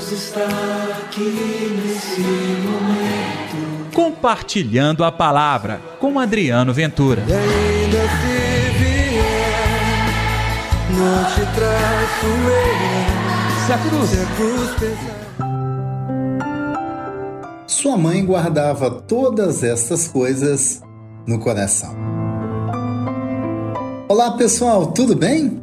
Deus está aqui nesse momento. Compartilhando a palavra com Adriano Ventura. E ainda se vier, não te traço eu. Se a cruz. Se a cruz pesar. Sua mãe guardava todas estas coisas no coração. Olá pessoal, tudo bem?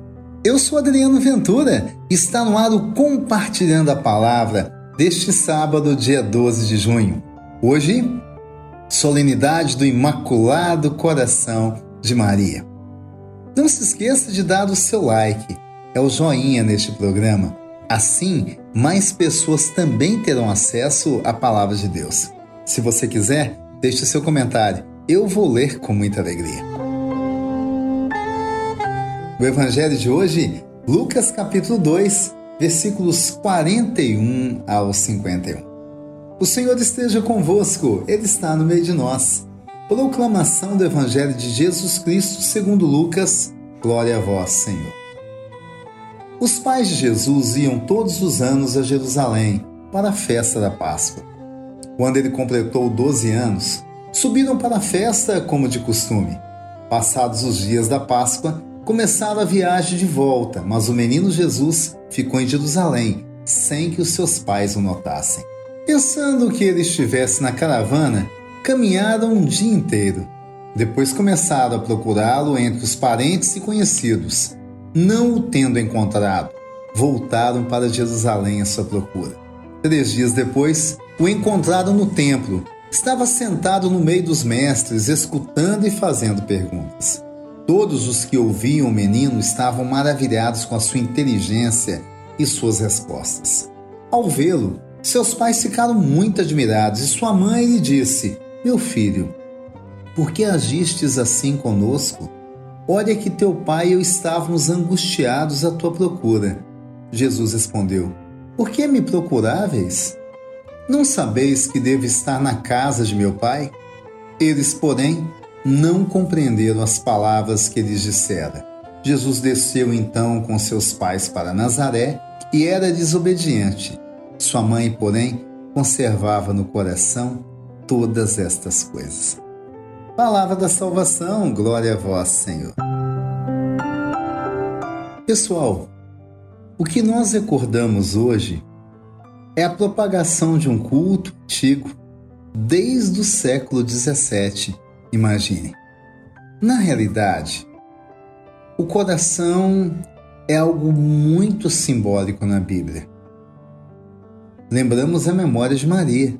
Eu sou Adriano Ventura está no ar o Compartilhando a Palavra deste sábado, dia 12 de junho. Hoje, solenidade do Imaculado Coração de Maria. Não se esqueça de dar o seu like, é o joinha neste programa. Assim, mais pessoas também terão acesso à Palavra de Deus. Se você quiser, deixe seu comentário. Eu vou ler com muita alegria. O evangelho de hoje, Lucas capítulo 2, versículos 41 ao 51. O Senhor esteja convosco, Ele está no meio de nós. Proclamação do Evangelho de Jesus Cristo segundo Lucas. Glória a vós, Senhor. Os pais de Jesus iam todos os anos a Jerusalém para a festa da Páscoa. Quando ele completou 12 anos, subiram para a festa como de costume. Passados os dias da Páscoa, começaram a viagem de volta, mas o menino Jesus ficou em Jerusalém, sem que os seus pais o notassem. Pensando que ele estivesse na caravana, caminharam um dia inteiro. Depois começaram a procurá-lo entre os parentes e conhecidos. Não o tendo encontrado, voltaram para Jerusalém à sua procura. Três dias depois, o encontraram no templo. Estava sentado no meio dos mestres, escutando e fazendo perguntas. Todos os que ouviam o menino estavam maravilhados com a sua inteligência e suas respostas. Ao vê-lo, seus pais ficaram muito admirados e sua mãe lhe disse: Meu filho, por que agistes assim conosco? Olha que teu pai e eu estávamos angustiados à tua procura. Jesus respondeu: Por que me procuráveis? Não sabeis que devo estar na casa de meu pai? Eles, porém, não compreenderam as palavras que lhes dissera. Jesus desceu então com seus pais para Nazaré e era desobediente. Sua mãe, porém, conservava no coração todas estas coisas. Palavra da salvação, glória a vós, Senhor. Pessoal, o que nós recordamos hoje é a propagação de um culto antigo desde o século 17 Imagine. Na realidade, o coração é algo muito simbólico na Bíblia. Lembramos a memória de Maria.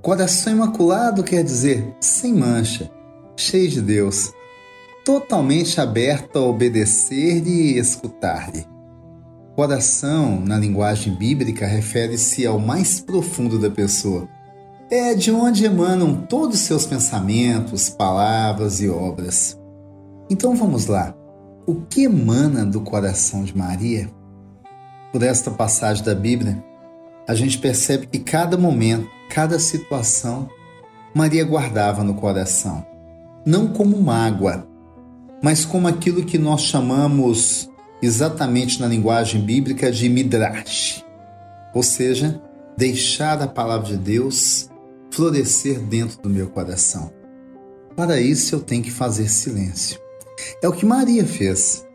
Coração imaculado quer dizer sem mancha, cheio de Deus, totalmente aberto a obedecer-lhe e escutar-lhe. Coração, na linguagem bíblica, refere-se ao mais profundo da pessoa é de onde emanam todos os seus pensamentos, palavras e obras. Então vamos lá. O que emana do coração de Maria? Por esta passagem da Bíblia, a gente percebe que cada momento, cada situação, Maria guardava no coração, não como mágoa, mas como aquilo que nós chamamos exatamente na linguagem bíblica de midrash, ou seja, deixar a palavra de Deus florescer dentro do meu coração. Para isso eu tenho que fazer silêncio. É o que Maria fez.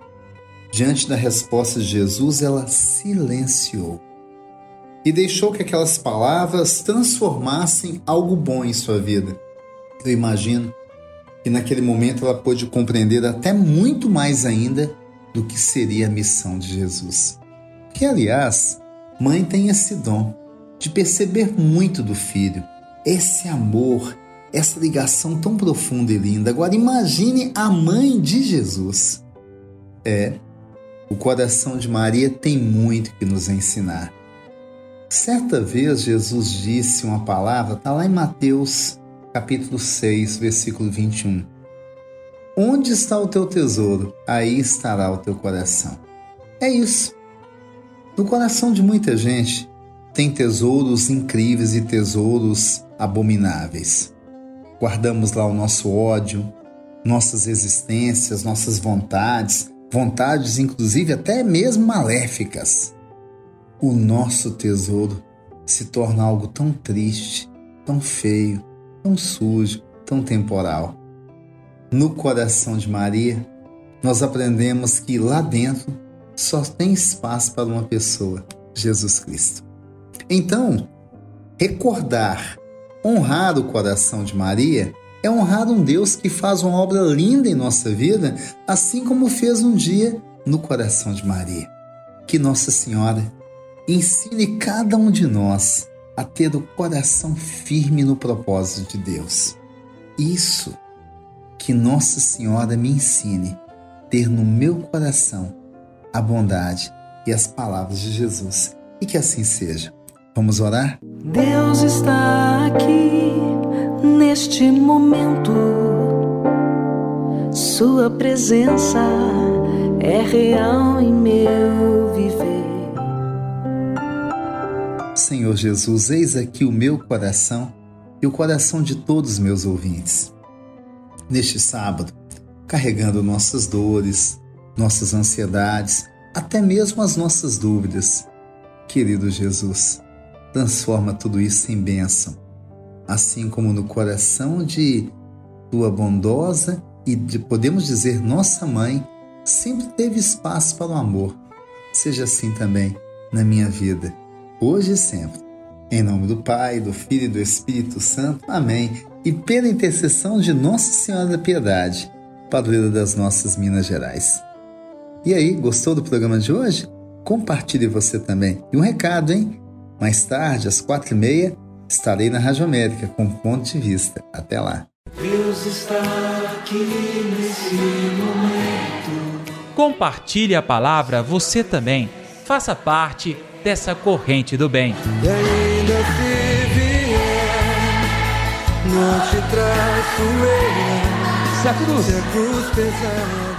Diante da resposta de Jesus, ela silenciou e deixou que aquelas palavras transformassem algo bom em sua vida. Eu imagino que naquele momento ela pôde compreender até muito mais ainda do que seria a missão de Jesus. Que, aliás, mãe tem esse dom de perceber muito do filho esse amor, essa ligação tão profunda e linda. Agora imagine a mãe de Jesus. É, o coração de Maria tem muito que nos ensinar. Certa vez Jesus disse uma palavra, está lá em Mateus capítulo 6, versículo 21. Onde está o teu tesouro, aí estará o teu coração. É isso. No coração de muita gente tem tesouros incríveis e tesouros abomináveis. Guardamos lá o nosso ódio, nossas existências, nossas vontades, vontades inclusive até mesmo maléficas. o nosso tesouro se torna algo tão triste, tão feio, tão sujo, tão temporal. No coração de Maria, nós aprendemos que lá dentro só tem espaço para uma pessoa, Jesus Cristo. Então, recordar, honrar o coração de Maria é honrar um Deus que faz uma obra linda em nossa vida, assim como fez um dia no coração de Maria. Que Nossa Senhora ensine cada um de nós a ter o coração firme no propósito de Deus. Isso que Nossa Senhora me ensine ter no meu coração a bondade e as palavras de Jesus. E que assim seja. Vamos orar? Deus está aqui neste momento. Sua presença é real em meu viver. Senhor Jesus, eis aqui o meu coração e o coração de todos os meus ouvintes. Neste sábado, carregando nossas dores, nossas ansiedades, até mesmo as nossas dúvidas. Querido Jesus, transforma tudo isso em bênção, assim como no coração de tua bondosa e de, podemos dizer, nossa mãe, sempre teve espaço para o amor. Seja assim também na minha vida, hoje e sempre. Em nome do Pai, do Filho e do Espírito Santo. Amém. E pela intercessão de Nossa Senhora da Piedade, padroeira das nossas Minas Gerais. E aí, gostou do programa de hoje? Compartilhe você também. E um recado, hein? Mais tarde, às quatro e meia, estarei na Rádio América com ponto de vista. Até lá. Deus está aqui nesse momento. Compartilhe a palavra você também. Faça parte dessa corrente do bem. E ainda se vier, não te traço eu. Se a cruz Se a cruz pesada